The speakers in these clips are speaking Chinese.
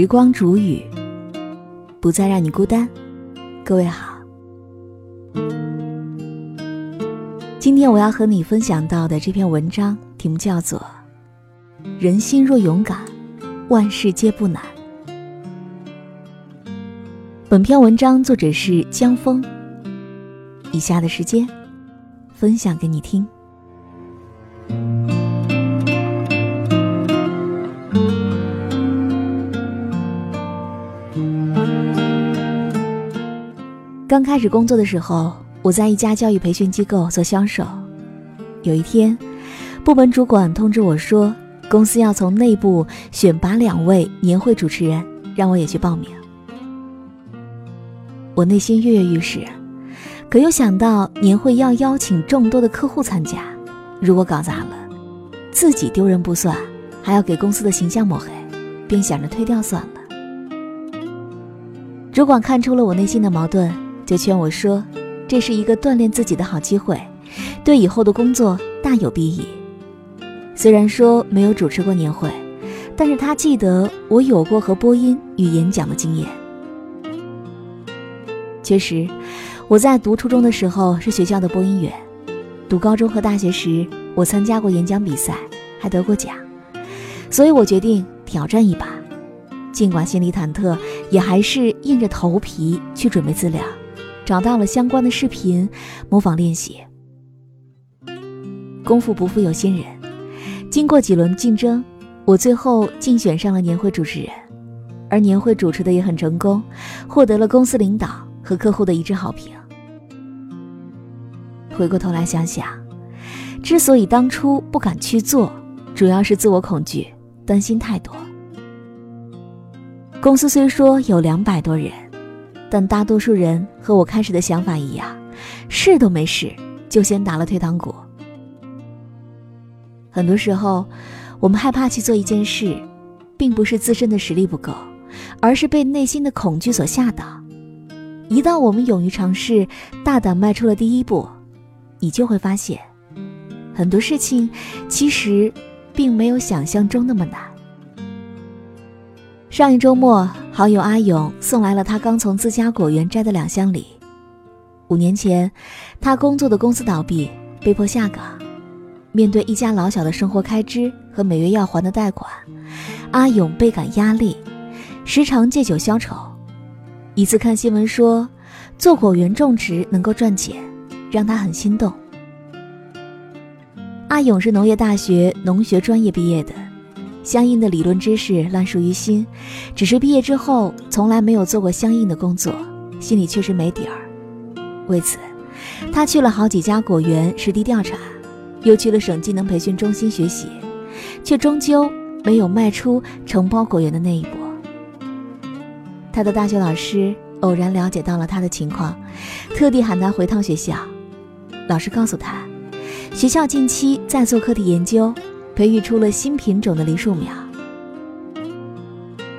时光煮雨，不再让你孤单。各位好，今天我要和你分享到的这篇文章题目叫做《人心若勇敢，万事皆不难》。本篇文章作者是江峰。以下的时间，分享给你听。刚开始工作的时候，我在一家教育培训机构做销售。有一天，部门主管通知我说，公司要从内部选拔两位年会主持人，让我也去报名。我内心跃跃欲试，可又想到年会要邀请众多的客户参加，如果搞砸了，自己丢人不算，还要给公司的形象抹黑，便想着推掉算了。主管看出了我内心的矛盾。就劝我说：“这是一个锻炼自己的好机会，对以后的工作大有裨益。”虽然说没有主持过年会，但是他记得我有过和播音与演讲的经验。确实，我在读初中的时候是学校的播音员，读高中和大学时我参加过演讲比赛，还得过奖，所以我决定挑战一把。尽管心里忐忑，也还是硬着头皮去准备资料。找到了相关的视频，模仿练习。功夫不负有心人，经过几轮竞争，我最后竞选上了年会主持人，而年会主持的也很成功，获得了公司领导和客户的一致好评。回过头来想想，之所以当初不敢去做，主要是自我恐惧，担心太多。公司虽说有两百多人。但大多数人和我开始的想法一样，试都没试就先打了退堂鼓。很多时候，我们害怕去做一件事，并不是自身的实力不够，而是被内心的恐惧所吓倒。一旦我们勇于尝试，大胆迈出了第一步，你就会发现，很多事情其实并没有想象中那么难。上一周末，好友阿勇送来了他刚从自家果园摘的两箱梨。五年前，他工作的公司倒闭，被迫下岗。面对一家老小的生活开支和每月要还的贷款，阿勇倍感压力，时常借酒消愁。一次看新闻说，做果园种植能够赚钱，让他很心动。阿勇是农业大学农学专业毕业的。相应的理论知识烂熟于心，只是毕业之后从来没有做过相应的工作，心里确实没底儿。为此，他去了好几家果园实地调查，又去了省技能培训中心学习，却终究没有迈出承包果园的那一步。他的大学老师偶然了解到了他的情况，特地喊他回趟学校。老师告诉他，学校近期在做课题研究。培育出了新品种的梨树苗，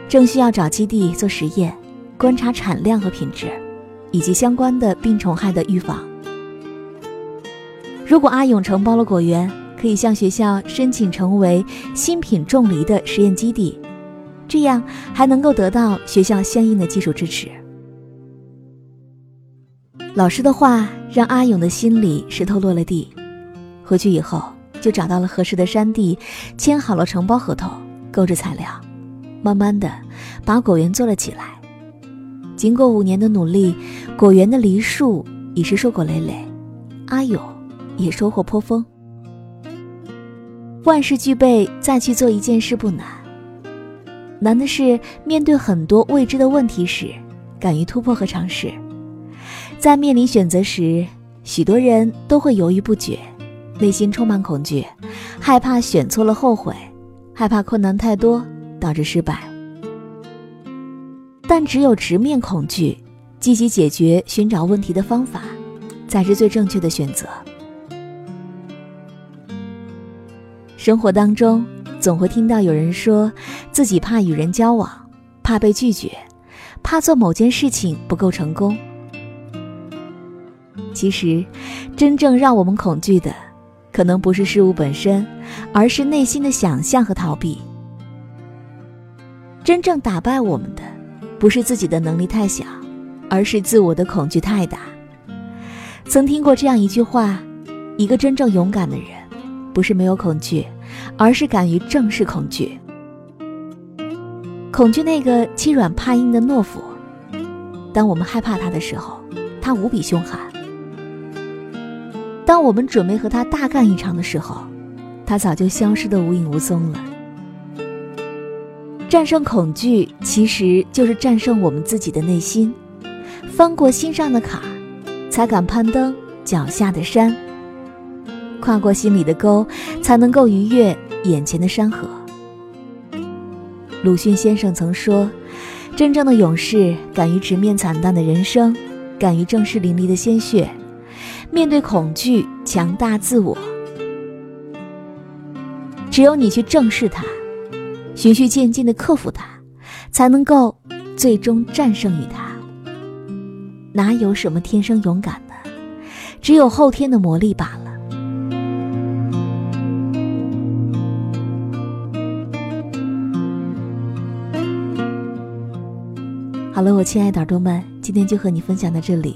正需要找基地做实验，观察产量和品质，以及相关的病虫害的预防。如果阿勇承包了果园，可以向学校申请成为新品种梨的实验基地，这样还能够得到学校相应的技术支持。老师的话让阿勇的心里石头落了地，回去以后。就找到了合适的山地，签好了承包合同，购置材料，慢慢的把果园做了起来。经过五年的努力，果园的梨树已是硕果累累，阿勇也收获颇丰。万事俱备，再去做一件事不难，难的是面对很多未知的问题时，敢于突破和尝试。在面临选择时，许多人都会犹豫不决。内心充满恐惧，害怕选错了后悔，害怕困难太多导致失败。但只有直面恐惧，积极解决，寻找问题的方法，才是最正确的选择。生活当中总会听到有人说自己怕与人交往，怕被拒绝，怕做某件事情不够成功。其实，真正让我们恐惧的。可能不是事物本身，而是内心的想象和逃避。真正打败我们的，不是自己的能力太小，而是自我的恐惧太大。曾听过这样一句话：一个真正勇敢的人，不是没有恐惧，而是敢于正视恐惧。恐惧那个欺软怕硬的懦夫，当我们害怕他的时候，他无比凶悍；当我们准备和他大干一场的时候，他早就消失的无影无踪了。战胜恐惧，其实就是战胜我们自己的内心，翻过心上的坎儿，才敢攀登脚下的山；跨过心里的沟，才能够逾越眼前的山河。鲁迅先生曾说：“真正的勇士，敢于直面惨淡的人生，敢于正视淋漓的鲜血，面对恐惧，强大自我。只有你去正视它，循序渐进的克服它，才能够最终战胜于它。哪有什么天生勇敢的，只有后天的磨砺罢了。”好了，我亲爱的耳朵们，今天就和你分享到这里。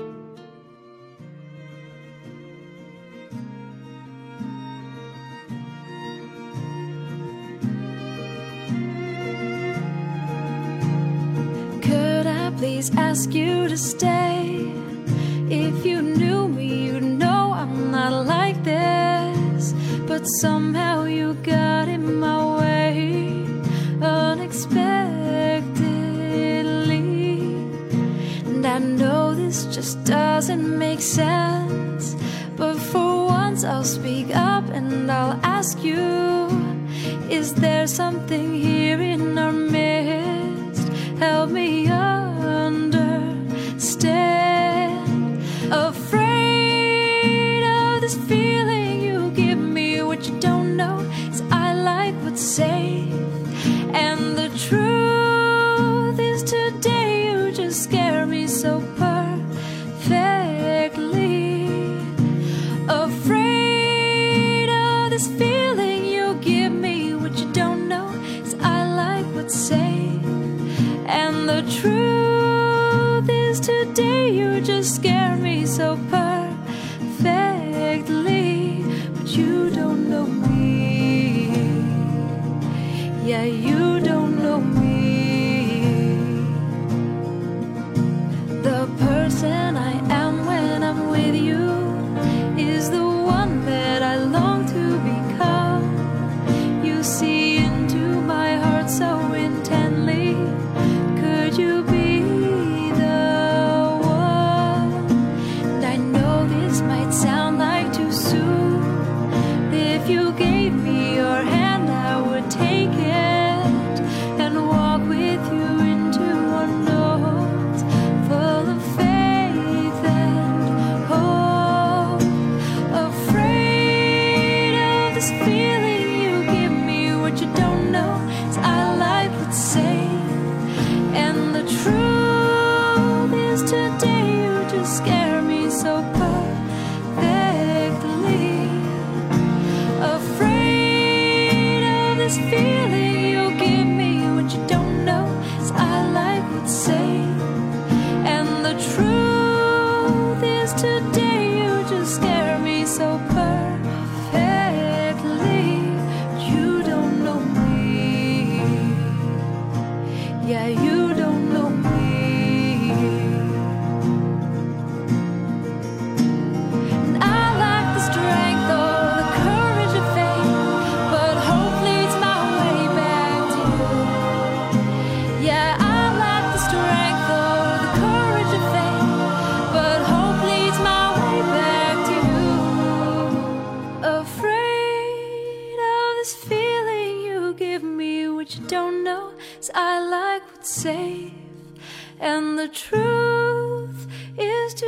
Please ask you to stay. If you knew me, you'd know I'm not like this. But somehow you got in my way unexpectedly. And I know this just doesn't make sense. But for once, I'll speak up and I'll ask you Is there something here in our midst? Help me up. this feeling you give me. What you don't know is I like what's safe. And the truth is today you just scare me so perfectly. Afraid of this feeling you give me. What you don't know is I like what's safe. And the truth is today you just scare me so perfectly.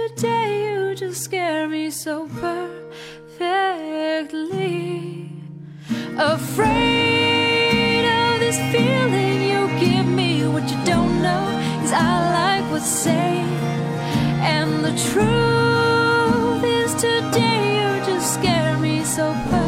Today you just scare me so perfectly. Afraid of this feeling you give me, what you don't know is I like what's safe. And the truth is today you just scare me so perfectly.